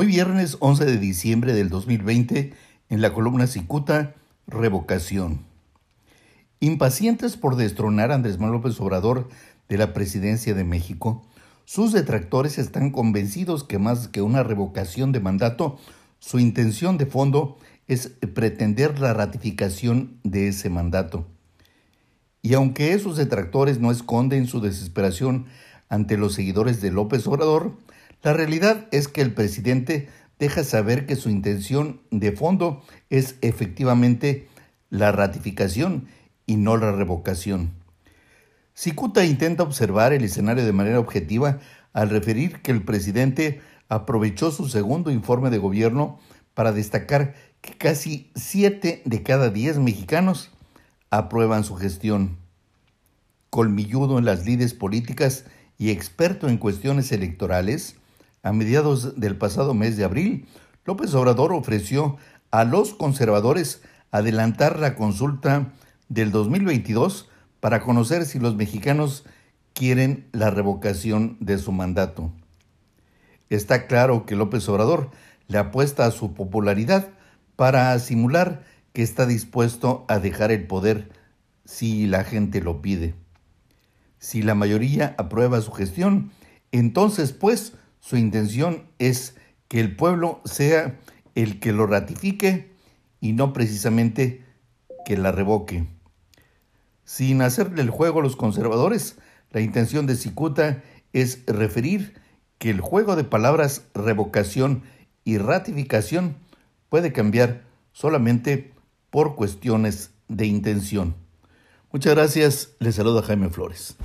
Hoy viernes 11 de diciembre del 2020, en la columna Cicuta, revocación. Impacientes por destronar a Andrés Manuel López Obrador de la presidencia de México, sus detractores están convencidos que más que una revocación de mandato, su intención de fondo es pretender la ratificación de ese mandato. Y aunque esos detractores no esconden su desesperación ante los seguidores de López Obrador, la realidad es que el presidente deja saber que su intención de fondo es efectivamente la ratificación y no la revocación. Cicuta intenta observar el escenario de manera objetiva al referir que el presidente aprovechó su segundo informe de gobierno para destacar que casi siete de cada diez mexicanos aprueban su gestión. Colmilludo en las lides políticas y experto en cuestiones electorales, a mediados del pasado mes de abril, López Obrador ofreció a los conservadores adelantar la consulta del 2022 para conocer si los mexicanos quieren la revocación de su mandato. Está claro que López Obrador le apuesta a su popularidad para simular que está dispuesto a dejar el poder si la gente lo pide. Si la mayoría aprueba su gestión, entonces pues su intención es que el pueblo sea el que lo ratifique y no precisamente que la revoque. Sin hacerle el juego a los conservadores, la intención de Cicuta es referir que el juego de palabras revocación y ratificación puede cambiar solamente por cuestiones de intención. Muchas gracias, les saluda Jaime Flores.